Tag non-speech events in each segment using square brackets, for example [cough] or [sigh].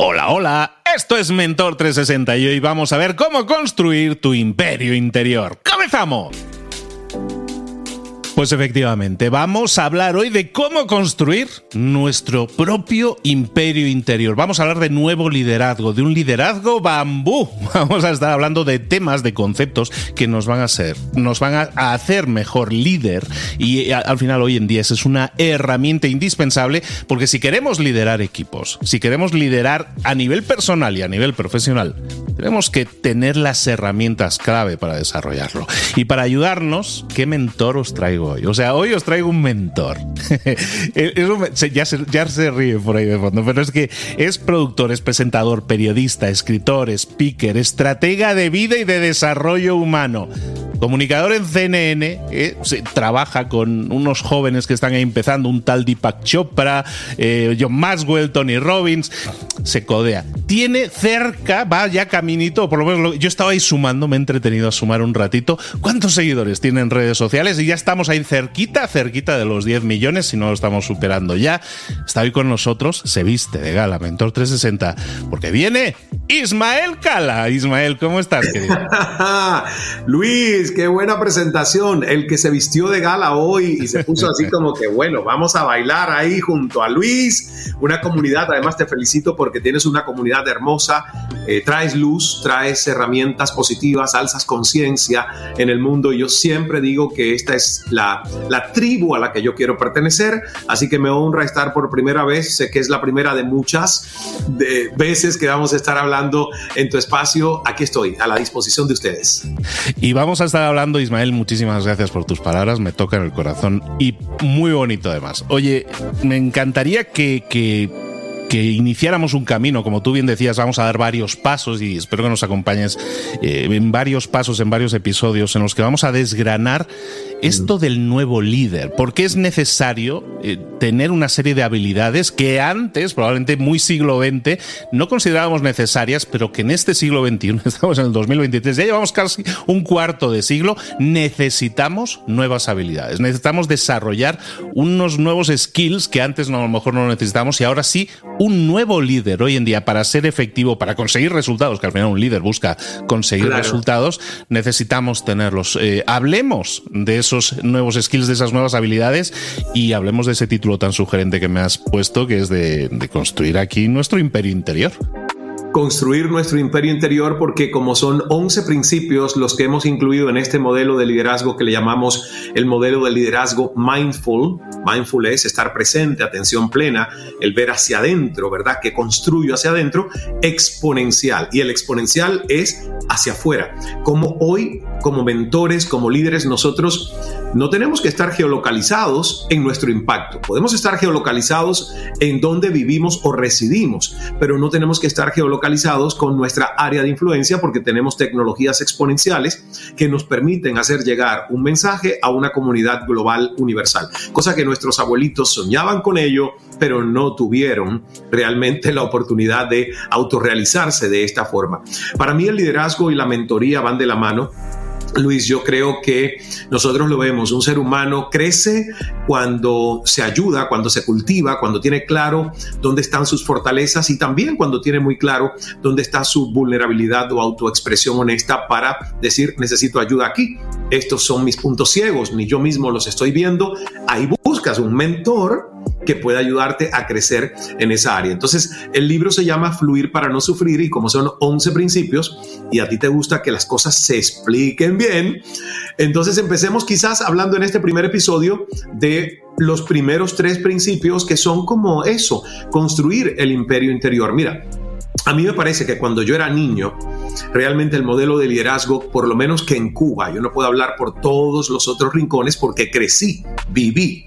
Hola, hola, esto es Mentor 360 y hoy vamos a ver cómo construir tu imperio interior. ¡Comenzamos! Pues efectivamente, vamos a hablar hoy de cómo construir nuestro propio imperio interior. Vamos a hablar de nuevo liderazgo, de un liderazgo bambú. [laughs] Vamos a estar hablando de temas, de conceptos que nos van a hacer, nos van a hacer mejor líder y al final hoy en día es una herramienta indispensable porque si queremos liderar equipos, si queremos liderar a nivel personal y a nivel profesional, tenemos que tener las herramientas clave para desarrollarlo. Y para ayudarnos, ¿qué mentor os traigo hoy? O sea, hoy os traigo un mentor. [laughs] ya, se, ya se ríe por ahí de fondo, pero es que es productor, es presentador, periodista, escritor, speaker, estratega de vida y de desarrollo humano comunicador en CNN, eh, trabaja con unos jóvenes que están ahí empezando, un tal Deepak Chopra, eh, John Maxwell, Tony Robbins, se codea. Tiene cerca, va ya caminito, por lo menos yo estaba ahí sumando, me he entretenido a sumar un ratito. ¿Cuántos seguidores tiene en redes sociales? Y ya estamos ahí cerquita, cerquita de los 10 millones, si no lo estamos superando ya. Está hoy con nosotros, se viste de gala, Mentor 360, porque viene Ismael Cala. Ismael, ¿cómo estás, querido? [laughs] Luis, qué buena presentación. El que se vistió de gala hoy y se puso así [laughs] como que, bueno, vamos a bailar ahí junto a Luis. Una comunidad, además te felicito porque tienes una comunidad hermosa. Eh, traes luz, traes herramientas positivas, alzas conciencia en el mundo. Yo siempre digo que esta es la, la tribu a la que yo quiero pertenecer. Así que me honra estar por primera vez. Sé que es la primera de muchas de veces que vamos a estar hablando en tu espacio. Aquí estoy, a la disposición de ustedes. Y vamos a estar hablando, Ismael, muchísimas gracias por tus palabras, me tocan el corazón y muy bonito además. Oye, me encantaría que, que iniciáramos un camino, como tú bien decías, vamos a dar varios pasos y espero que nos acompañes eh, en varios pasos, en varios episodios en los que vamos a desgranar esto del nuevo líder, porque es necesario eh, tener una serie de habilidades que antes, probablemente muy siglo XX, no considerábamos necesarias, pero que en este siglo XXI, [laughs] estamos en el 2023, ya llevamos casi un cuarto de siglo, necesitamos nuevas habilidades, necesitamos desarrollar unos nuevos skills que antes no, a lo mejor no necesitamos y ahora sí un nuevo líder hoy en día para ser efectivo, para conseguir resultados, que al final un líder busca conseguir resultados, necesitamos tenerlos. Eh, hablemos de esos nuevos skills, de esas nuevas habilidades. Y hablemos de ese título tan sugerente que me has puesto, que es de construir aquí nuestro imperio interior construir nuestro imperio interior porque como son 11 principios los que hemos incluido en este modelo de liderazgo que le llamamos el modelo de liderazgo mindful, mindful es estar presente, atención plena, el ver hacia adentro, ¿verdad? Que construyo hacia adentro, exponencial. Y el exponencial es hacia afuera. Como hoy, como mentores, como líderes, nosotros no tenemos que estar geolocalizados en nuestro impacto. Podemos estar geolocalizados en donde vivimos o residimos, pero no tenemos que estar geolocalizados con nuestra área de influencia porque tenemos tecnologías exponenciales que nos permiten hacer llegar un mensaje a una comunidad global universal, cosa que nuestros abuelitos soñaban con ello, pero no tuvieron realmente la oportunidad de autorrealizarse de esta forma. Para mí el liderazgo y la mentoría van de la mano Luis, yo creo que nosotros lo vemos, un ser humano crece cuando se ayuda, cuando se cultiva, cuando tiene claro dónde están sus fortalezas y también cuando tiene muy claro dónde está su vulnerabilidad o autoexpresión honesta para decir necesito ayuda aquí. Estos son mis puntos ciegos, ni yo mismo los estoy viendo. Ahí buscas un mentor que pueda ayudarte a crecer en esa área. Entonces, el libro se llama Fluir para no sufrir y como son 11 principios y a ti te gusta que las cosas se expliquen bien, entonces empecemos quizás hablando en este primer episodio de los primeros tres principios que son como eso, construir el imperio interior. Mira, a mí me parece que cuando yo era niño, realmente el modelo de liderazgo, por lo menos que en Cuba, yo no puedo hablar por todos los otros rincones porque crecí, viví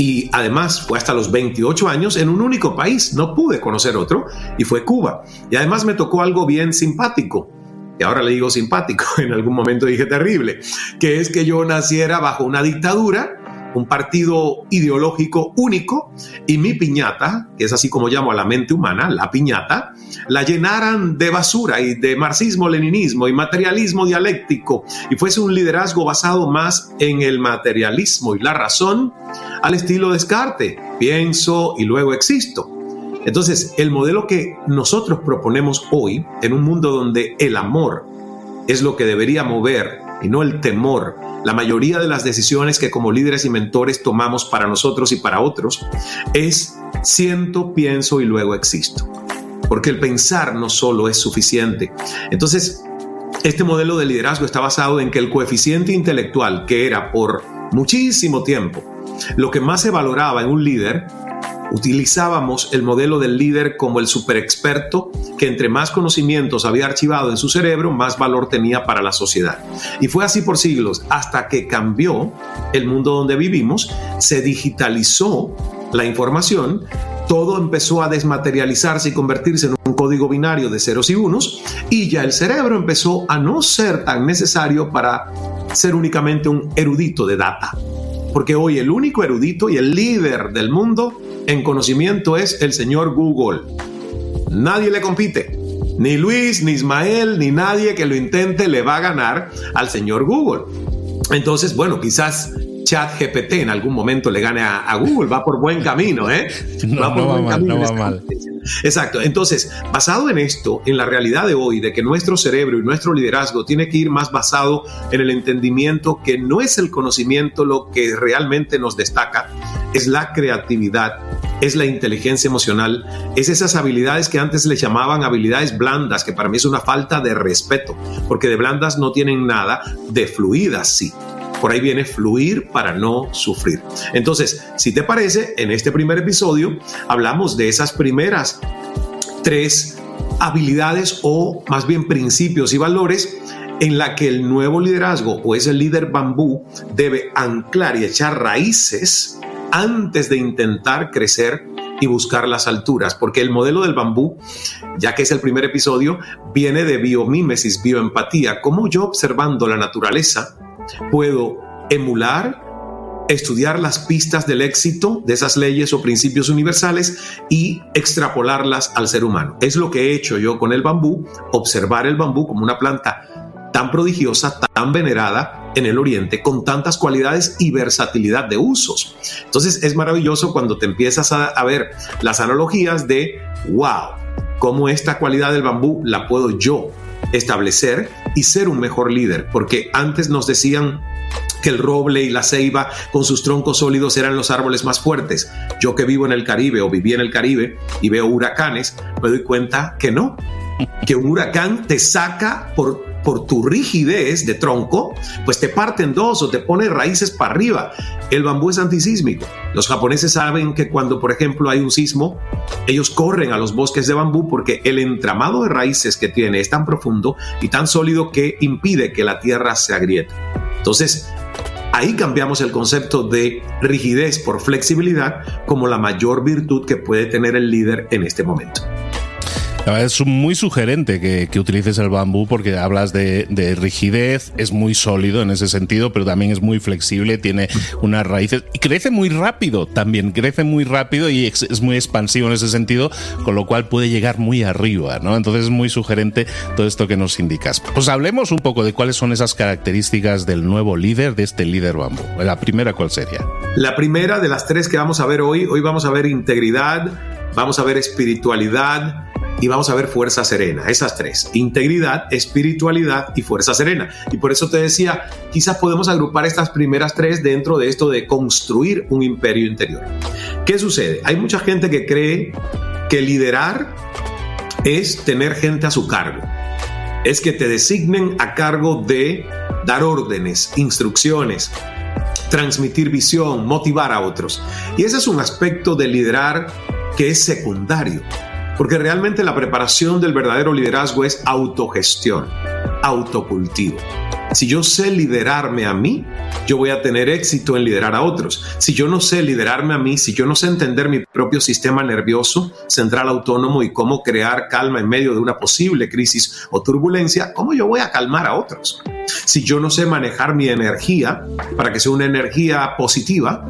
y además fue hasta los 28 años en un único país, no pude conocer otro, y fue Cuba. Y además me tocó algo bien simpático, y ahora le digo simpático, [laughs] en algún momento dije terrible, que es que yo naciera bajo una dictadura un partido ideológico único y mi piñata, que es así como llamo a la mente humana, la piñata, la llenaran de basura y de marxismo-leninismo y materialismo dialéctico y fuese un liderazgo basado más en el materialismo y la razón al estilo Descartes, pienso y luego existo. Entonces, el modelo que nosotros proponemos hoy, en un mundo donde el amor es lo que debería mover y no el temor, la mayoría de las decisiones que como líderes y mentores tomamos para nosotros y para otros, es siento, pienso y luego existo. Porque el pensar no solo es suficiente. Entonces, este modelo de liderazgo está basado en que el coeficiente intelectual, que era por muchísimo tiempo lo que más se valoraba en un líder, utilizábamos el modelo del líder como el super experto que entre más conocimientos había archivado en su cerebro, más valor tenía para la sociedad. Y fue así por siglos, hasta que cambió el mundo donde vivimos, se digitalizó la información, todo empezó a desmaterializarse y convertirse en un código binario de ceros y unos, y ya el cerebro empezó a no ser tan necesario para ser únicamente un erudito de data. Porque hoy el único erudito y el líder del mundo en conocimiento es el señor Google. Nadie le compite. Ni Luis, ni Ismael, ni nadie que lo intente le va a ganar al señor Google. Entonces, bueno, quizás Chat GPT en algún momento le gane a, Google, va por buen camino, ¿eh? [laughs] va por buen camino. No va mal. Exacto. Entonces, basado en esto, en la realidad de hoy, de que nuestro cerebro y nuestro liderazgo tiene que ir más basado en el entendimiento que no es el conocimiento lo que realmente nos destaca, es la creatividad, es la inteligencia emocional, es esas habilidades que antes le llamaban habilidades blandas, que para mí es una falta de respeto, porque de blandas no tienen nada, de fluidas sí. Por ahí viene fluir para no sufrir. Entonces, si te parece, en este primer episodio hablamos de esas primeras tres habilidades o más bien principios y valores en la que el nuevo liderazgo o ese líder bambú debe anclar y echar raíces antes de intentar crecer y buscar las alturas, porque el modelo del bambú, ya que es el primer episodio, viene de biomímesis, bioempatía, como yo observando la naturaleza puedo emular, estudiar las pistas del éxito de esas leyes o principios universales y extrapolarlas al ser humano. Es lo que he hecho yo con el bambú, observar el bambú como una planta tan prodigiosa, tan venerada en el Oriente, con tantas cualidades y versatilidad de usos. Entonces es maravilloso cuando te empiezas a, ver las analogías de, wow, cómo esta cualidad del bambú la puedo yo establecer y ser un mejor líder, porque antes nos decían que el roble y la ceiba con sus troncos sólidos eran los árboles más fuertes. Yo que vivo en el Caribe o viví en el Caribe y veo huracanes, me doy cuenta que no, que un huracán te saca por por tu rigidez de tronco, pues te parten dos o te pone raíces para arriba. El bambú es antisísmico. Los japoneses saben que cuando, por ejemplo, hay un sismo, ellos corren a los bosques de bambú porque el entramado de raíces que tiene es tan profundo y tan sólido que impide que la tierra se agriete. Entonces, ahí cambiamos el concepto de rigidez por flexibilidad como la mayor virtud que puede tener el líder en este momento. Es muy sugerente que, utilices el bambú porque hablas de, rigidez, es muy sólido en ese sentido, pero también es muy flexible, tiene unas raíces y crece muy rápido también, crece muy rápido y es, muy expansivo en ese sentido, con lo cual puede llegar muy arriba, ¿no? Entonces es muy sugerente todo esto que nos indicas. Pues hablemos un poco de cuáles son esas características del nuevo líder, de este líder bambú. La primera, ¿cuál sería? La primera de las tres que vamos a ver hoy, hoy vamos a ver integridad, vamos a ver espiritualidad, y vamos a ver fuerza serena, esas tres, integridad, espiritualidad y fuerza serena. Y por eso te decía, quizás podemos agrupar estas primeras tres dentro de esto de construir un imperio interior. ¿Qué sucede? Hay mucha gente que cree que liderar es tener gente a su cargo. Es que te designen a cargo de dar órdenes, instrucciones, transmitir visión, motivar a otros. Y ese es un aspecto de liderar que es secundario. Porque realmente la preparación del verdadero liderazgo es autogestión, autocultivo. Si yo sé liderarme a mí, yo voy a tener éxito en liderar a otros. Si yo no sé liderarme a mí, si yo no sé entender mi propio sistema nervioso central autónomo y cómo crear calma en medio de una posible crisis o turbulencia, ¿cómo yo voy a calmar a otros? Si yo no sé manejar mi energía para que sea una energía positiva,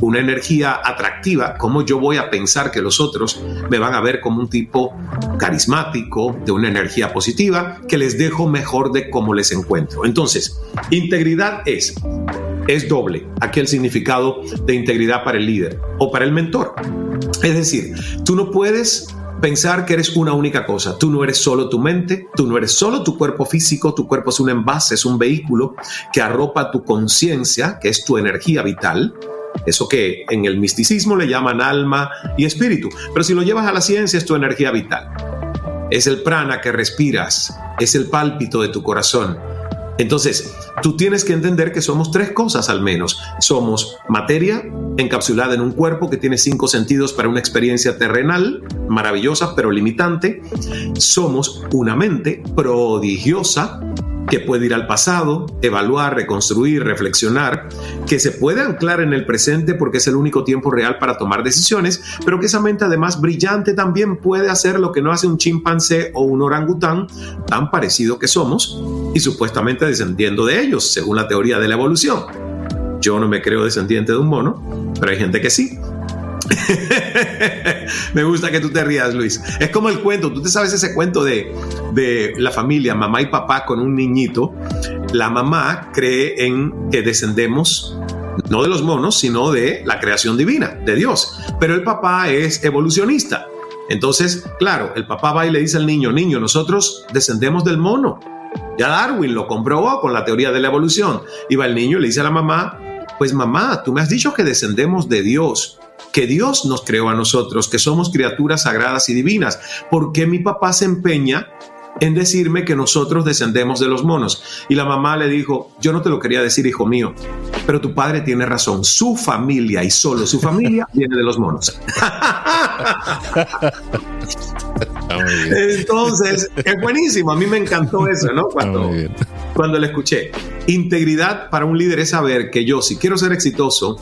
una energía atractiva, ¿cómo yo voy a pensar que los otros me van a ver como un tipo carismático, de una energía positiva, que les dejo mejor de cómo les encuentro? Entonces, integridad es es doble aquí el significado de integridad para el líder o para el mentor. Es decir, tú no puedes pensar que eres una única cosa. Tú no eres solo tu mente, tú no eres solo tu cuerpo físico, tu cuerpo es un envase, es un vehículo que arropa tu conciencia, que es tu energía vital. Eso que en el misticismo le llaman alma y espíritu. Pero si lo llevas a la ciencia es tu energía vital. Es el prana que respiras, es el pálpito de tu corazón, entonces, tú tienes que entender que somos tres cosas al menos. Somos materia encapsulada en un cuerpo que tiene cinco sentidos para una experiencia terrenal, maravillosa pero limitante. Somos una mente prodigiosa que puede ir al pasado, evaluar, reconstruir, reflexionar, que se puede anclar en el presente porque es el único tiempo real para tomar decisiones, pero que esa mente además brillante también puede hacer lo que no hace un chimpancé o un orangután, tan parecido que somos, y supuestamente descendiendo de ellos, según la teoría de la evolución. Yo no me creo descendiente de un mono, pero hay gente que sí. [laughs] Me gusta que tú te rías, Luis. Es como el cuento, tú te sabes ese cuento de, de la familia, mamá y papá con un niñito. La mamá cree en que descendemos no de los monos, sino de la creación divina, de Dios. Pero el papá es evolucionista. Entonces, claro, el papá va y le dice al niño, niño, nosotros descendemos del mono. Ya Darwin lo comprobó con la teoría de la evolución. Y va el niño y le dice a la mamá, pues mamá, tú me has dicho que descendemos de Dios que Dios nos creó a nosotros, que somos criaturas sagradas y divinas. ¿Por qué mi papá se empeña en decirme que nosotros descendemos de los monos? Y la mamá le dijo, yo no te lo quería decir, hijo mío, pero tu padre tiene razón. Su familia y solo su familia [laughs] viene de los monos. [laughs] Entonces, es buenísimo. A mí me encantó eso, ¿no? Cuando, cuando le escuché. Integridad para un líder es saber que yo, si quiero ser exitoso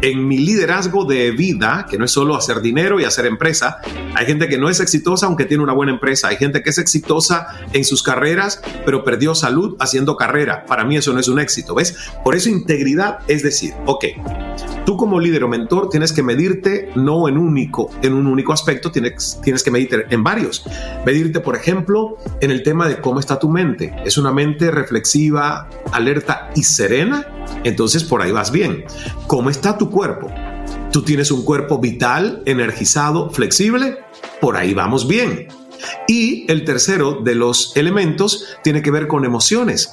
en mi liderazgo de vida, que no es solo hacer dinero y hacer empresa, hay gente que no es exitosa aunque tiene una buena empresa, hay gente que es exitosa en sus carreras, pero perdió salud haciendo carrera. Para mí eso no es un éxito, ¿ves? Por eso integridad es decir, ok, tú como líder o mentor tienes que medirte no en, único, en un único aspecto, tienes, tienes que medirte en varios. Medirte, por ejemplo, en el tema de cómo está tu mente. ¿Es una mente reflexiva, alerta y serena? Entonces por ahí vas bien. ¿Cómo está tu cuerpo? ¿Tú tienes un cuerpo vital, energizado, flexible? Por ahí vamos bien. Y el tercero de los elementos tiene que ver con emociones.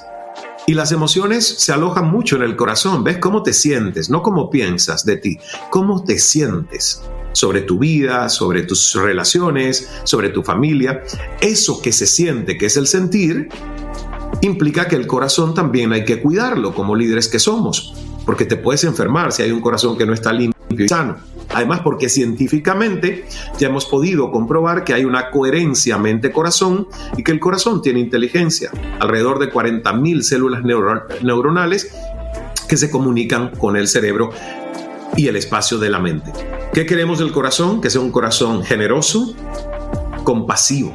Y las emociones se alojan mucho en el corazón. ¿Ves cómo te sientes? No cómo piensas de ti, cómo te sientes sobre tu vida, sobre tus relaciones, sobre tu familia. Eso que se siente, que es el sentir, implica que el corazón también hay que cuidarlo como líderes que somos, porque te puedes enfermar si hay un corazón que no está limpio y sano. Además, porque científicamente ya hemos podido comprobar que hay una coherencia mente-corazón y que el corazón tiene inteligencia, alrededor de 40.000 células neuronales que se comunican con el cerebro y el espacio de la mente. ¿Qué queremos del corazón? Que sea un corazón generoso, compasivo,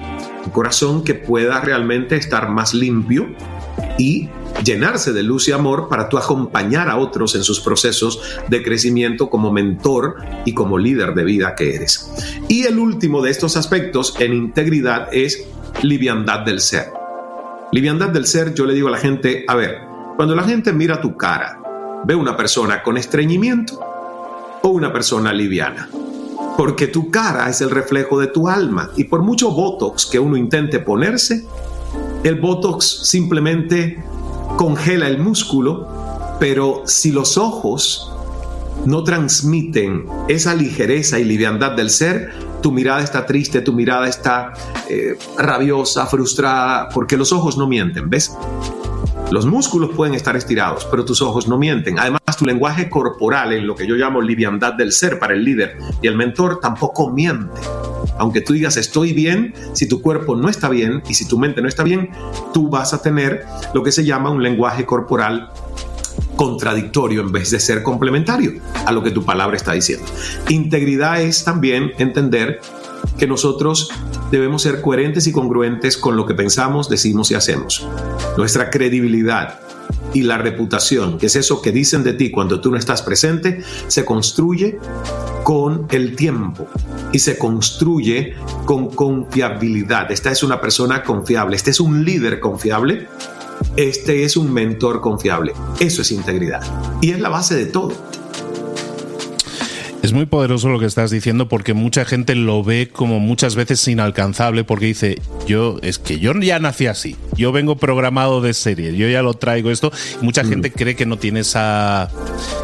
corazón que pueda realmente estar más limpio y llenarse de luz y amor para tú acompañar a otros en sus procesos de crecimiento como mentor y como líder de vida que eres. Y el último de estos aspectos en integridad es liviandad del ser. Liviandad del ser, yo le digo a la gente, a ver, cuando la gente mira tu cara, ve una persona con estreñimiento o una persona liviana. Porque tu cara es el reflejo de tu alma y por mucho botox que uno intente ponerse, el botox simplemente congela el músculo, pero si los ojos no transmiten esa ligereza y liviandad del ser, tu mirada está triste, tu mirada está eh, rabiosa, frustrada, porque los ojos no mienten, ¿ves? Los músculos pueden estar estirados, pero tus ojos no mienten. Además, tu lenguaje corporal, en lo que yo llamo liviandad del ser para el líder y el mentor, tampoco miente. Aunque tú digas estoy bien, si tu cuerpo no está bien y si tu mente no está bien, tú vas a tener lo que se llama un lenguaje corporal contradictorio en vez de ser complementario a lo que tu palabra está diciendo. Integridad es también entender que nosotros debemos ser coherentes y congruentes con lo que pensamos, decimos y hacemos. Nuestra credibilidad y la reputación, que es eso que dicen de ti cuando tú no estás presente, se construye con el tiempo y se construye con confiabilidad. Esta es una persona confiable, este es un líder confiable, este es un mentor confiable. Eso es integridad y es la base de todo. Es muy poderoso lo que estás diciendo porque mucha gente lo ve como muchas veces inalcanzable porque dice, yo es que yo ya nací así, yo vengo programado de serie, yo ya lo traigo esto. mucha mm. gente cree que no tiene esa,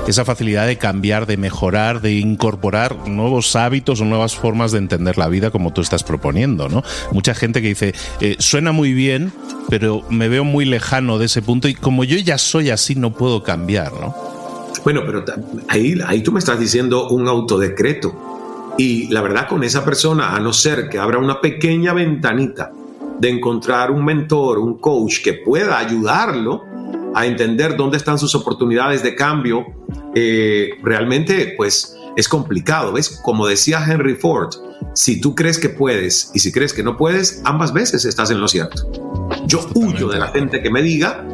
esa facilidad de cambiar, de mejorar, de incorporar nuevos hábitos o nuevas formas de entender la vida como tú estás proponiendo, ¿no? Mucha gente que dice, eh, suena muy bien, pero me veo muy lejano de ese punto y como yo ya soy así no puedo cambiar, ¿no? Bueno, pero ahí, ahí tú me estás diciendo un autodecreto. Y la verdad con esa persona, a no ser que abra una pequeña ventanita de encontrar un mentor, un coach que pueda ayudarlo a entender dónde están sus oportunidades de cambio, eh, realmente pues es complicado. ¿Ves? Como decía Henry Ford, si tú crees que puedes y si crees que no puedes, ambas veces estás en lo cierto. Yo huyo de la gente que me diga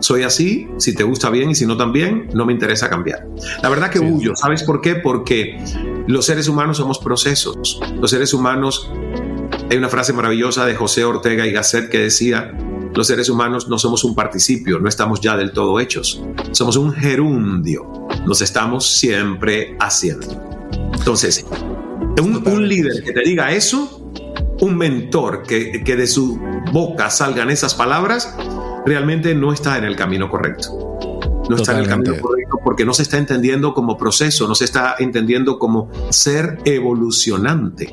soy así, si te gusta bien y si no también, no me interesa cambiar. La verdad que huyo, ¿sabes por qué? Porque los seres humanos somos procesos. Los seres humanos, hay una frase maravillosa de José Ortega y Gasset que decía, los seres humanos no somos un participio, no estamos ya del todo hechos, somos un gerundio, nos estamos siempre haciendo. Entonces, un, líder que te diga eso, un mentor que, que de su boca salgan esas palabras, realmente no está en el camino correcto. No está en el camino correcto porque no se está entendiendo como proceso, no se está entendiendo como ser evolucionante.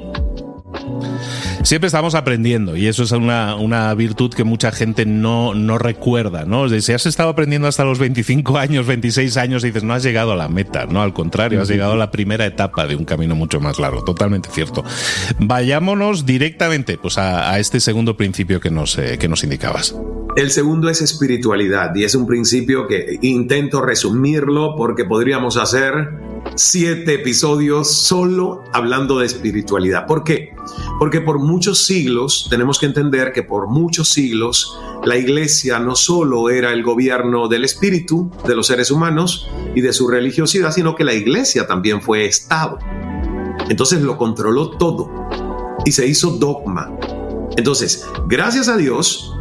Siempre estamos aprendiendo y eso es una, una virtud que mucha gente no, no recuerda, ¿no? Si has estado aprendiendo hasta los 25 años, 26 años y dices, no has llegado a la meta, ¿no? Al contrario, has llegado a la primera etapa de un camino mucho más largo, totalmente cierto. Vayámonos directamente pues, a, este segundo principio que nos, eh, que nos indicabas. El segundo es espiritualidad y es un principio que intento resumirlo porque podríamos hacer siete episodios solo hablando de espiritualidad. ¿Por qué? Porque por muchos siglos, tenemos que entender que por muchos siglos la iglesia no solo era el gobierno del espíritu, de los seres humanos y de su religiosidad, sino que la iglesia también fue Estado. Entonces lo controló todo y se hizo dogma. Entonces, gracias a Dios,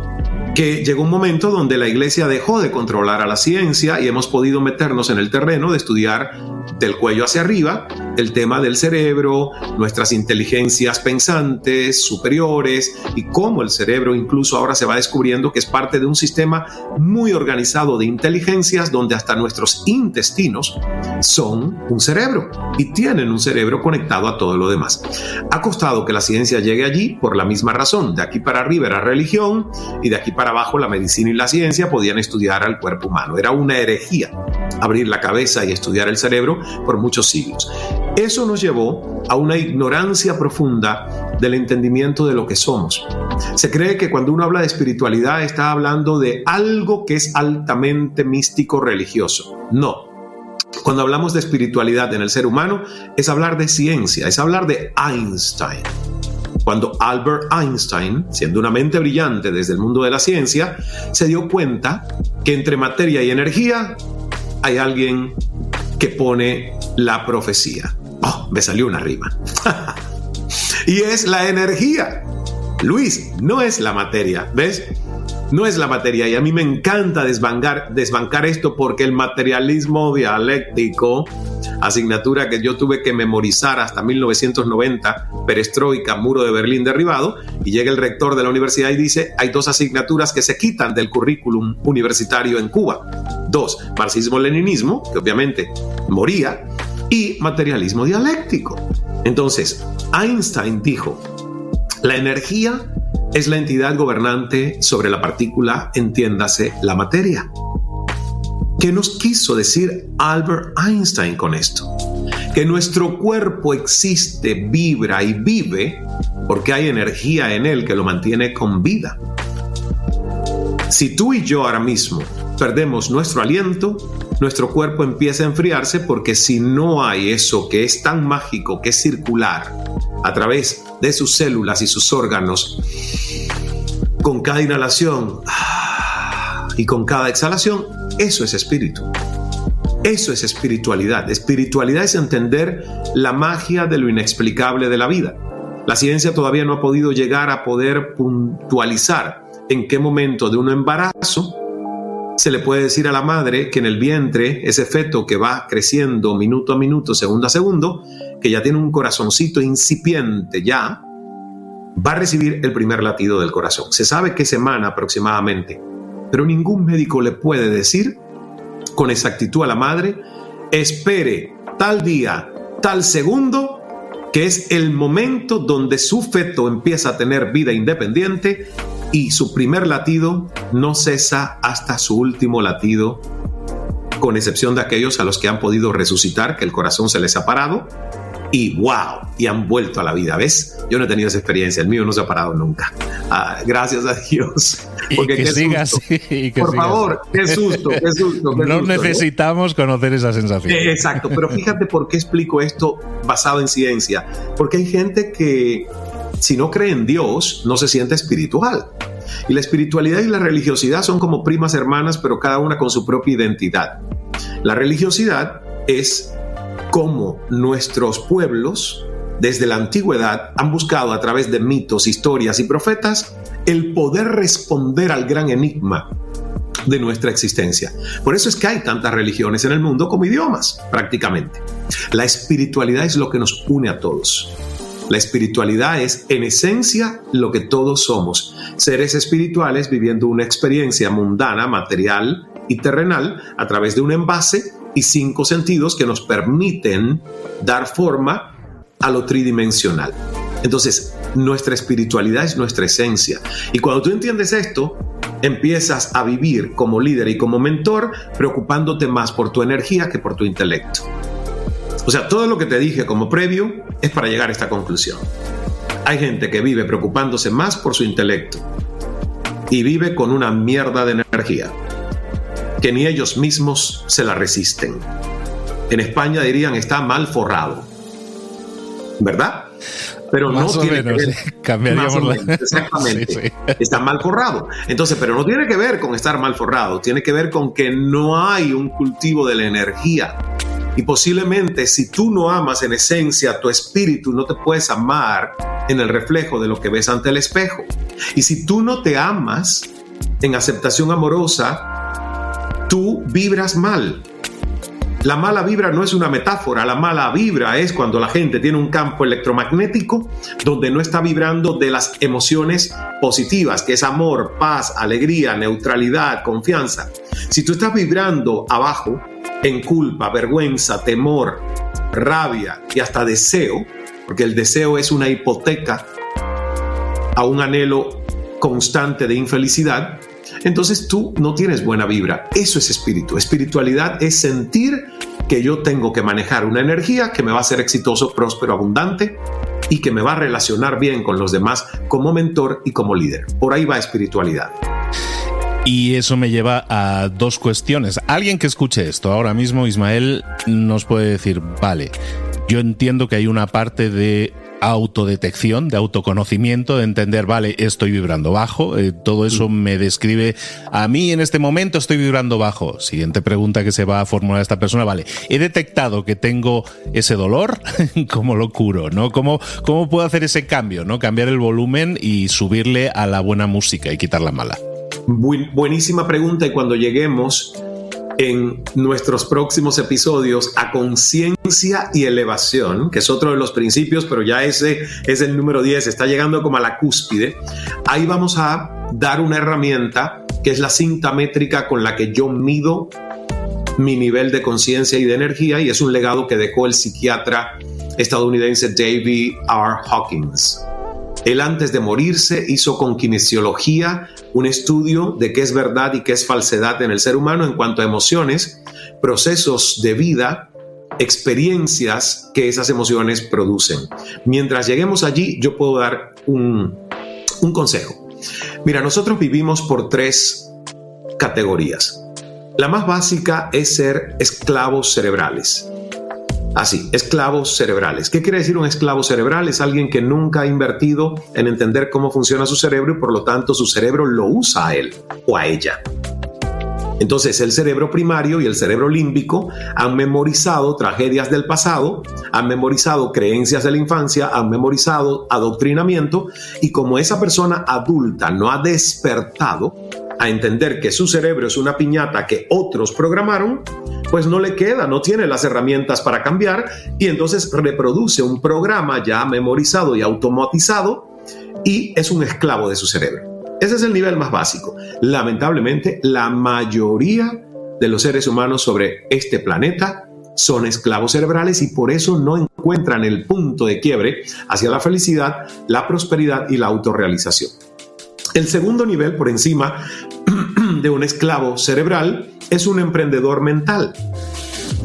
que llegó un momento donde la iglesia dejó de controlar a la ciencia y hemos podido meternos en el terreno de estudiar del cuello hacia arriba el tema del cerebro, nuestras inteligencias pensantes superiores y cómo el cerebro incluso ahora se va descubriendo que es parte de un sistema muy organizado de inteligencias donde hasta nuestros intestinos son un cerebro y tienen un cerebro conectado a todo lo demás. Ha costado que la ciencia llegue allí por la misma razón. De aquí para arriba era religión y de aquí para abajo la medicina y la ciencia podían estudiar al cuerpo humano. Era una herejía abrir la cabeza y estudiar el cerebro por muchos siglos. Eso nos llevó a una ignorancia profunda del entendimiento de lo que somos. Se cree que cuando uno habla de espiritualidad está hablando de algo que es altamente místico religioso. No, cuando hablamos de espiritualidad en el ser humano, es hablar de ciencia, es hablar de Einstein. Cuando Albert Einstein, siendo una mente brillante desde el mundo de la ciencia, se dio cuenta que entre materia y energía hay alguien que pone la profecía. Oh, me salió una rima. [laughs] y es la energía. Luis, no es la materia, ¿ves? No es la materia y a mí me encanta desbancar, desbancar esto porque el materialismo dialéctico, asignatura que yo tuve que memorizar hasta 1990, perestroika, muro de Berlín derribado, y llega el rector de la universidad y dice, hay dos asignaturas que se quitan del currículum universitario en Cuba. Dos, marxismo-leninismo, que obviamente moría, y materialismo dialéctico. Entonces, Einstein dijo, la energía es la entidad gobernante sobre la partícula, entiéndase, la materia. ¿Qué nos quiso decir Albert Einstein con esto? Que nuestro cuerpo existe, vibra y vive porque hay energía en él que lo mantiene con vida. Si tú y yo ahora mismo perdemos nuestro aliento, nuestro cuerpo empieza a enfriarse porque si no hay eso que es tan mágico, que es circular a través de sus células y sus órganos, con cada inhalación y con cada exhalación, eso es espíritu. Eso es espiritualidad. Espiritualidad es entender la magia de lo inexplicable de la vida. La ciencia todavía no ha podido llegar a poder puntualizar en qué momento de un embarazo se le puede decir a la madre que en el vientre, ese feto que va creciendo minuto a minuto, segundo a segundo, que ya tiene un corazoncito incipiente ya, va a recibir el primer latido del corazón. Se sabe qué semana aproximadamente, pero ningún médico le puede decir con exactitud a la madre, espere tal día, tal segundo, que es el momento donde su feto empieza a tener vida independiente y su primer latido no cesa hasta su último latido, con excepción de aquellos a los que han podido resucitar, que el corazón se les ha parado y wow, y han vuelto a la vida, ¿ves? Yo no he tenido esa experiencia, el mío no se ha parado nunca. Ah, gracias a Dios. Porque que sigas Por favor, qué susto, qué susto. [laughs] no ¿eh? necesitamos conocer esa sensación. Eh, exacto, pero fíjate por qué explico esto basado en ciencia. Porque hay gente que si no cree en Dios, no se siente espiritual. Y la espiritualidad y la religiosidad son como primas hermanas, pero cada una con su propia identidad. La religiosidad es cómo nuestros pueblos, desde la antigüedad, han buscado a través de mitos, historias y profetas el poder responder al gran enigma de nuestra existencia. Por eso es que hay tantas religiones en el mundo como idiomas, prácticamente. La espiritualidad es lo que nos une a todos. La espiritualidad es en esencia lo que todos somos, seres espirituales viviendo una experiencia mundana, material y terrenal a través de un envase y cinco sentidos que nos permiten dar forma a lo tridimensional. Entonces, nuestra espiritualidad es nuestra esencia. Y cuando tú entiendes esto, empiezas a vivir como líder y como mentor preocupándote más por tu energía que por tu intelecto. O sea, todo lo que te dije como previo es para llegar a esta conclusión. Hay gente que vive preocupándose más por su intelecto y vive con una mierda de energía que ni ellos mismos se la resisten. En España dirían está mal forrado. ¿Verdad? Pero no tiene que ver. [laughs] Cambiaríamos exactamente. [laughs] Está mal forrado. Entonces, pero no tiene que ver con estar mal forrado, tiene que ver con que no hay un cultivo de la energía. Y posiblemente si tú no amas en esencia tu espíritu, no te puedes amar en el reflejo de lo que ves ante el espejo. Y si tú no te amas en aceptación amorosa, tú vibras mal. La mala vibra no es una metáfora, la mala vibra es cuando la gente tiene un campo electromagnético donde no está vibrando de las emociones positivas, que es amor, paz, alegría, neutralidad, confianza. Si tú estás vibrando abajo en culpa, vergüenza, temor, rabia y hasta deseo, porque el deseo es una hipoteca a un anhelo constante de infelicidad, entonces tú no tienes buena vibra. Eso es espíritu. Espiritualidad es sentir que yo tengo que manejar una energía que me va a hacer exitoso, próspero, abundante y que me va a relacionar bien con los demás como mentor y como líder. Por ahí va espiritualidad. Y eso me lleva a dos cuestiones. Alguien que escuche esto ahora mismo, Ismael, nos puede decir, vale, yo entiendo que hay una parte de autodetección, de autoconocimiento, de entender, vale, estoy vibrando bajo, eh, todo eso mm. me describe, a mí en este momento estoy vibrando bajo. Siguiente pregunta que se va a formular esta persona, vale, he detectado que tengo ese dolor, [laughs] ¿cómo lo curo? ¿no? ¿Cómo, ¿Cómo puedo hacer ese cambio? ¿no? Cambiar el volumen y subirle a la buena música y quitar la mala. buenísima pregunta y cuando lleguemos en nuestros próximos episodios a conciencia y elevación, que es otro de los principios, pero ya ese es el número 10, está llegando como a la cúspide. Ahí vamos a dar una herramienta que es la cinta métrica con la que yo mido mi nivel de conciencia y de energía y es un legado que dejó el psiquiatra estadounidense David R. Hawkins. Él antes de morirse hizo con kinesiología un estudio de qué es verdad y qué es falsedad en el ser humano en cuanto a emociones, procesos de vida, experiencias que esas emociones producen. Mientras lleguemos allí, yo puedo dar un, un consejo. Mira, nosotros vivimos por tres categorías. La más básica es ser esclavos cerebrales. Así, esclavos cerebrales. ¿Qué quiere decir un esclavo cerebral? Es alguien que nunca ha invertido en entender cómo funciona su cerebro y por lo tanto su cerebro lo usa a él o a ella. Entonces el cerebro primario y el cerebro límbico han memorizado tragedias del pasado, han memorizado creencias de la infancia, han memorizado adoctrinamiento y como esa persona adulta no ha despertado, a entender que su cerebro es una piñata que otros programaron, pues no le queda, no tiene las herramientas para cambiar y entonces reproduce un programa ya memorizado y automatizado y es un esclavo de su cerebro. Ese es el nivel más básico. Lamentablemente, la mayoría de los seres humanos sobre este planeta son esclavos cerebrales y por eso no encuentran el punto de quiebre hacia la felicidad, la prosperidad y la autorrealización. El segundo nivel por encima [clears throat] de un esclavo cerebral es un emprendedor mental.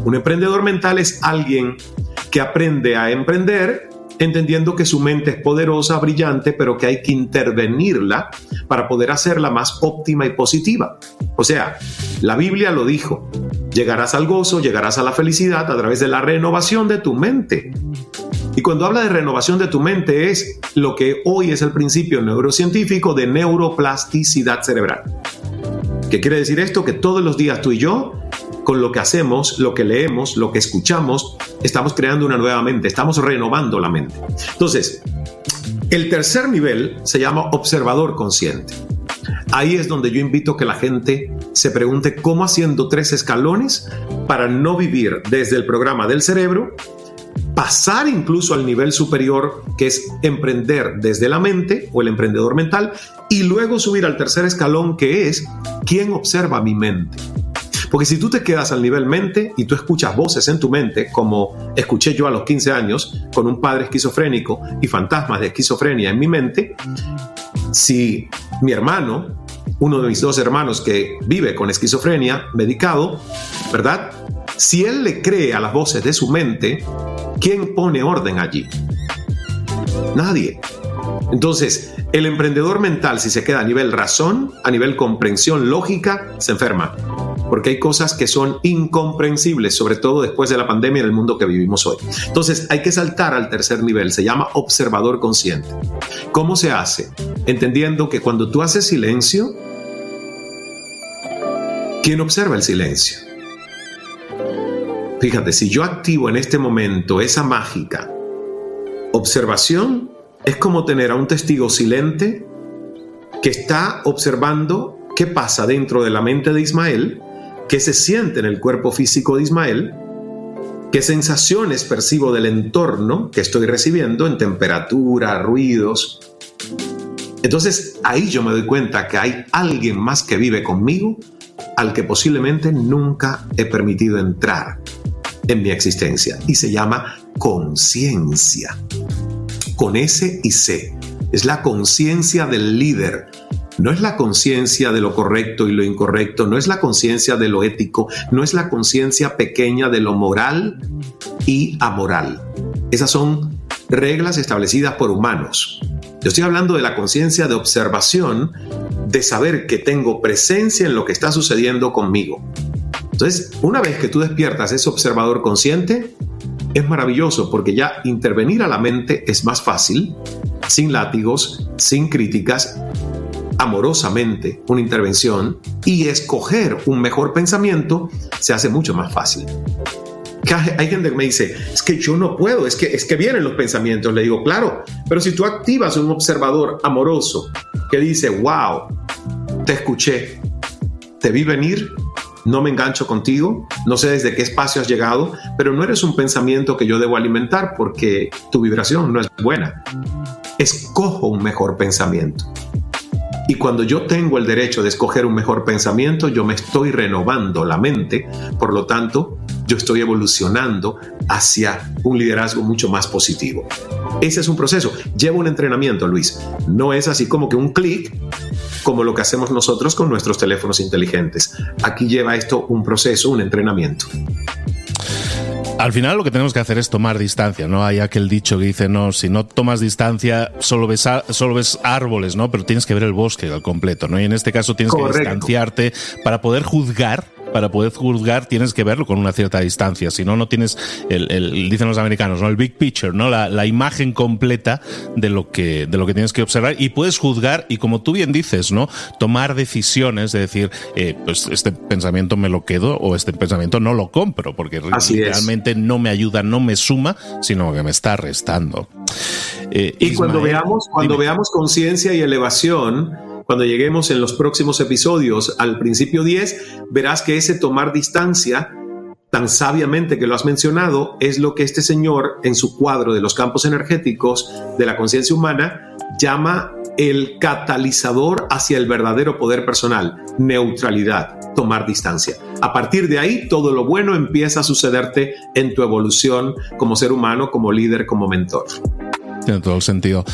Un emprendedor mental es alguien que aprende a emprender entendiendo que su mente es poderosa, brillante, pero que hay que intervenirla para poder hacerla más óptima y positiva. O sea, la Biblia lo dijo, llegarás al gozo, llegarás a la felicidad a través de la renovación de tu mente. Y cuando habla de renovación de tu mente es lo que hoy es el principio neurocientífico de neuroplasticidad cerebral. ¿Qué quiere decir esto? Que todos los días tú y yo, con lo que hacemos, lo que leemos, lo que escuchamos, estamos creando una nueva mente, estamos renovando la mente. Entonces, el tercer nivel se llama observador consciente. Ahí es donde yo invito que la gente se pregunte cómo haciendo tres escalones para no vivir desde el programa del cerebro, pasar incluso al nivel superior, que es emprender desde la mente o el emprendedor mental, y luego subir al tercer escalón, que es quién observa mi mente. Porque si tú te quedas al nivel mente y tú escuchas voces en tu mente, como escuché yo a los 15 años con un padre esquizofrénico y fantasmas de esquizofrenia en mi mente, si mi hermano, uno de mis dos hermanos que vive con esquizofrenia, medicado, ¿verdad? Si él le cree a las voces de su mente, ¿quién pone orden allí? Nadie. Entonces, el emprendedor mental, si se queda a nivel razón, a nivel comprensión lógica, se enferma. Porque hay cosas que son incomprensibles, sobre todo después de la pandemia en el mundo que vivimos hoy. Entonces, hay que saltar al tercer nivel, se llama observador consciente. ¿Cómo se hace? Entendiendo que cuando tú haces silencio, ¿quién observa el silencio? Fíjate, si yo activo en este momento esa mágica observación, es como tener a un testigo silente que está observando qué pasa dentro de la mente de Ismael, qué se siente en el cuerpo físico de Ismael, qué sensaciones percibo del entorno que estoy recibiendo en temperatura, ruidos. Entonces ahí yo me doy cuenta que hay alguien más que vive conmigo al que posiblemente nunca he permitido entrar en mi existencia y se llama conciencia. Con S y C. Es la conciencia del líder. No es la conciencia de lo correcto y lo incorrecto, no es la conciencia de lo ético, no es la conciencia pequeña de lo moral y amoral. Esas son reglas establecidas por humanos. Yo estoy hablando de la conciencia de observación, de saber que tengo presencia en lo que está sucediendo conmigo. Entonces, una vez que tú despiertas ese observador consciente, es maravilloso porque ya intervenir a la mente es más fácil, sin látigos, sin críticas, amorosamente una intervención y escoger un mejor pensamiento se hace mucho más fácil. Hay gente que me dice, es que yo no puedo, es que, es que vienen los pensamientos. Le digo, claro, pero si tú activas un observador amoroso que dice, wow, te escuché, te vi venir, no me engancho contigo, no sé desde qué espacio has llegado, pero no eres un pensamiento que yo debo alimentar porque tu vibración no es buena. Escojo un mejor pensamiento. Y cuando yo tengo el derecho de escoger un mejor pensamiento, yo me estoy renovando la mente, por lo tanto, yo estoy evolucionando hacia un liderazgo mucho más positivo. Ese es un proceso. Lleva un entrenamiento, Luis. No es así como que un clic como lo que hacemos nosotros con nuestros teléfonos inteligentes. Aquí lleva esto un proceso, un entrenamiento. Al final lo que tenemos que hacer es tomar distancia, ¿no? Hay aquel dicho que dice, no, si no tomas distancia solo ves, solo ves árboles, ¿no? Pero tienes que ver el bosque al completo, ¿no? Y en este caso tienes que distanciarte para poder juzgar para poder juzgar tienes que verlo con una cierta distancia, si no, no tienes, el, dicen los americanos, ¿no? el big picture, ¿no? La, imagen completa de lo, que, de lo que tienes que observar y puedes juzgar y como tú bien dices, ¿no? tomar decisiones de decir, eh, pues este pensamiento me lo quedo o este pensamiento no lo compro, porque realmente no me ayuda, no me suma, sino que me está restando. Eh, y cuando veamos, cuando veamos conciencia y elevación, cuando lleguemos en los próximos episodios al principio 10, verás que ese tomar distancia tan sabiamente que lo has mencionado, es lo que este señor en su cuadro de los campos energéticos de la conciencia humana llama el catalizador hacia el verdadero poder personal, neutralidad, tomar distancia. A partir de ahí, todo lo bueno empieza a sucederte en tu evolución como ser humano, como líder, como mentor. Tiene todo el sentido.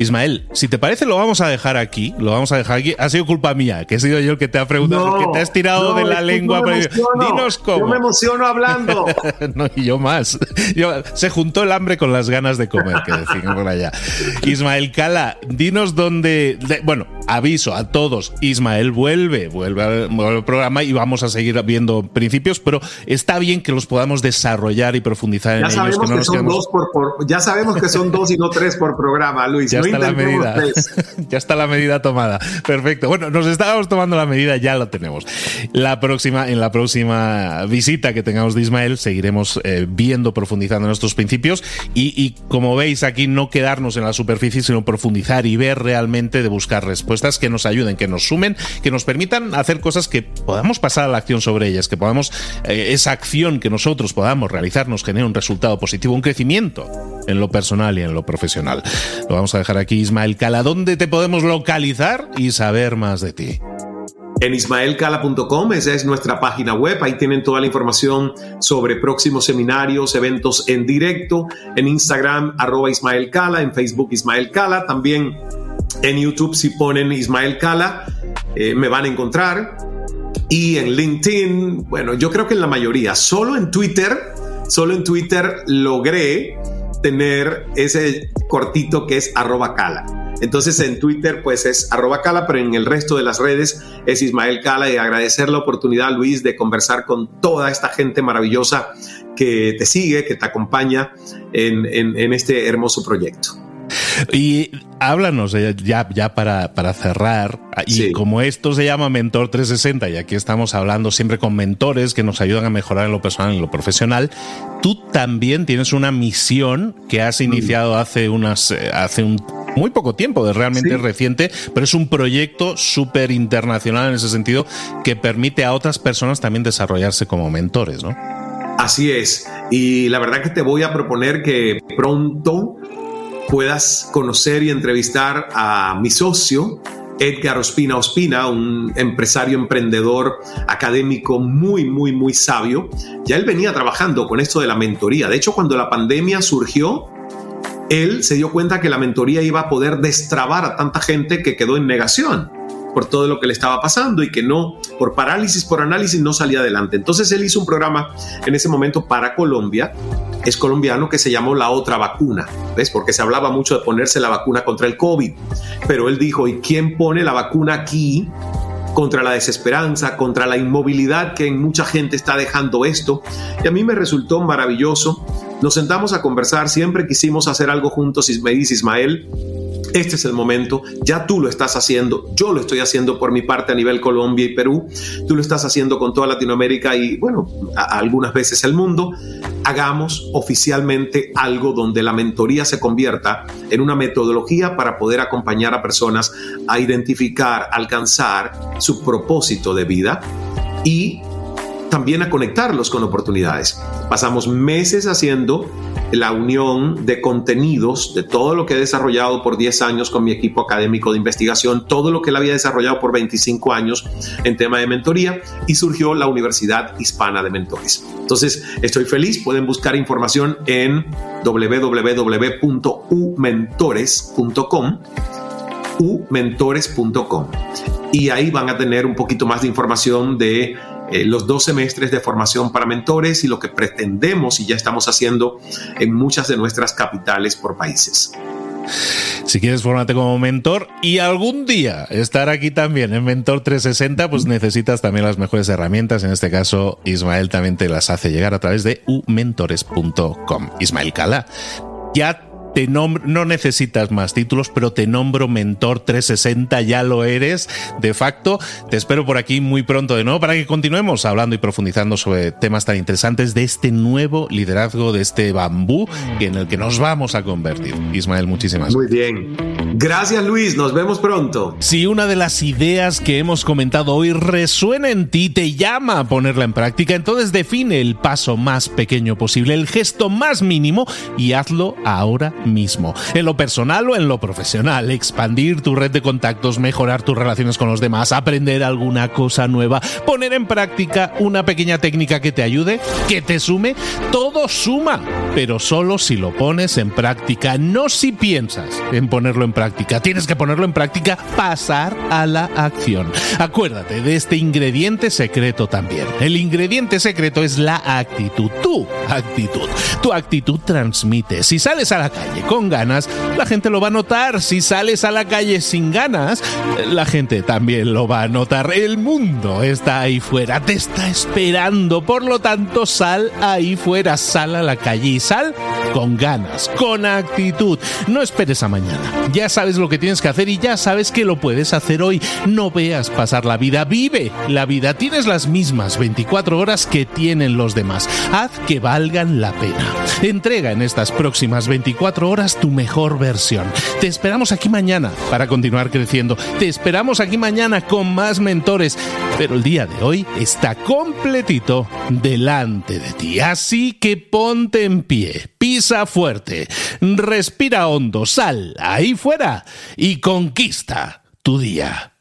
Ismael, si te parece, lo vamos a dejar aquí. Lo vamos a dejar aquí. Ha sido culpa mía, que he sido yo el que te ha preguntado, que te has tirado de la lengua. Dinos cómo. Yo me emociono hablando. [laughs] no, y yo más. se juntó el hambre con las ganas de comer, que decimos por allá. Ismael Cala, dinos dónde. bueno, aviso a todos: Ismael vuelve, vuelve al, programa y vamos a seguir viendo principios, pero está bien que los podamos desarrollar y profundizar en ellos. ya sabemos que son dos y no tres por programa, Luis la medida. [laughs] ya está la medida tomada. Perfecto. Bueno, nos estábamos tomando la medida, ya lo tenemos. La próxima, en la próxima visita que tengamos de Ismael, seguiremos eh, viendo, profundizando en estos principios y, como veis aquí, no quedarnos en la superficie, sino profundizar y ver realmente de buscar respuestas que nos ayuden, que nos sumen, que nos permitan hacer cosas que podamos pasar a la acción sobre ellas, que podamos, eh, esa acción que nosotros podamos realizar nos genere un resultado positivo, un crecimiento en lo personal y en lo profesional. Lo vamos a dejar aquí, Ismael Cala. ¿Dónde te podemos localizar y saber más de ti? En ismaelcala.com, esa es nuestra página web, ahí tienen toda la información sobre próximos seminarios, eventos en directo, en Instagram arroba Ismael Cala, en Facebook Ismael Cala, también en YouTube si ponen Ismael Cala, eh, me van a encontrar, y en LinkedIn, bueno, yo creo que en la mayoría, solo en Twitter, solo en Twitter logré tener ese cortito que es arroba cala. Entonces en Twitter pues es arroba cala, pero en el resto de las redes es Ismael Cala y agradecer la oportunidad Luis de conversar con toda esta gente maravillosa que te sigue, que te acompaña en, en este hermoso proyecto. Y háblanos ya, ya para, para cerrar, y como esto se llama Mentor 360, y aquí estamos hablando siempre con mentores que nos ayudan a mejorar en lo personal y en lo profesional, tú también tienes una misión que has mm. iniciado hace unas, eh, hace un muy poco tiempo, de realmente reciente, pero es un proyecto súper internacional en ese sentido que permite a otras personas también desarrollarse como mentores, ¿no? Así es. Y la verdad que te voy a proponer que pronto puedas conocer y entrevistar a mi socio, Edgar Ospina Ospina, un empresario emprendedor académico muy, muy, muy sabio. Ya él venía trabajando con esto de la mentoría. De hecho, cuando la pandemia surgió, él se dio cuenta que la mentoría iba a poder destrabar a tanta gente que quedó en negación por todo lo que le estaba pasando y que no, por parálisis, por análisis, no salía adelante. Entonces él hizo un programa en ese momento para Colombia, es colombiano, que se llamó La Otra Vacuna, ¿ves? Porque se hablaba mucho de ponerse la vacuna contra el COVID, pero él dijo, ¿y quién pone la vacuna aquí? contra la desesperanza, contra la inmovilidad que en mucha gente está dejando esto. Y a mí me resultó maravilloso. Nos sentamos a conversar, siempre quisimos hacer algo juntos, me dice Ismael, este es el momento, ya tú lo estás haciendo, yo lo estoy haciendo por mi parte a nivel Colombia y Perú, tú lo estás haciendo con toda Latinoamérica y bueno, algunas veces el mundo. Hagamos oficialmente algo donde la mentoría se convierta en una metodología para poder acompañar a personas a identificar, alcanzar su propósito de vida y también a conectarlos con oportunidades. Pasamos meses haciendo la unión de contenidos de todo lo que he desarrollado por 10 años con mi equipo académico de investigación, todo lo que él había desarrollado por 25 años en tema de mentoría y surgió la Universidad Hispana de Mentores. Entonces, estoy feliz, pueden buscar información en www.umentores.com umentores.com y ahí van a tener un poquito más de información de eh, los dos semestres de formación para mentores y lo que pretendemos y ya estamos haciendo en muchas de nuestras capitales por países. Si quieres formarte como mentor y algún día estar aquí también en Mentor 360, pues necesitas también las mejores herramientas. En este caso, Ismael también te las hace llegar a través de umentores.com. Ismael Cala, ya te nombro, no necesitas más títulos, pero te nombro Mentor 360, ya lo eres de facto. Te espero por aquí muy pronto de nuevo para que continuemos hablando y profundizando sobre temas tan interesantes de este nuevo liderazgo, de este bambú en el que nos vamos a convertir. Ismael, muchísimas gracias. Muy bien. Gracias Luis, nos vemos pronto. Si una de las ideas que hemos comentado hoy resuena en ti, te llama a ponerla en práctica, entonces define el paso más pequeño posible, el gesto más mínimo y hazlo ahora mismo. En lo personal o en lo profesional, expandir tu red de contactos, mejorar tus relaciones con los demás, aprender alguna cosa nueva, poner en práctica una pequeña técnica que te ayude, que te sume, todo suma, pero solo si lo pones en práctica, no si piensas en ponerlo en práctica Tienes que ponerlo en práctica, pasar a la acción. Acuérdate de este ingrediente secreto también. El ingrediente secreto es la actitud, tu actitud. Tu actitud transmite. Si sales a la calle con ganas, la gente lo va a notar. Si sales a la calle sin ganas, la gente también lo va a notar. El mundo está ahí fuera, te está esperando. Por lo tanto, sal ahí fuera, sal a la calle y sal con ganas, con actitud. No esperes a mañana. Ya sabes lo que tienes que hacer y ya sabes que lo puedes hacer hoy. No veas pasar la vida, vive la vida. Tienes las mismas 24 horas que tienen los demás. Haz que valgan la pena. Entrega en estas próximas 24 horas tu mejor versión. Te esperamos aquí mañana para continuar creciendo. Te esperamos aquí mañana con más mentores. Pero el día de hoy está completito delante de ti. Así que ponte en pie, pisa fuerte, respira hondo, sal ahí fuera y conquista tu día.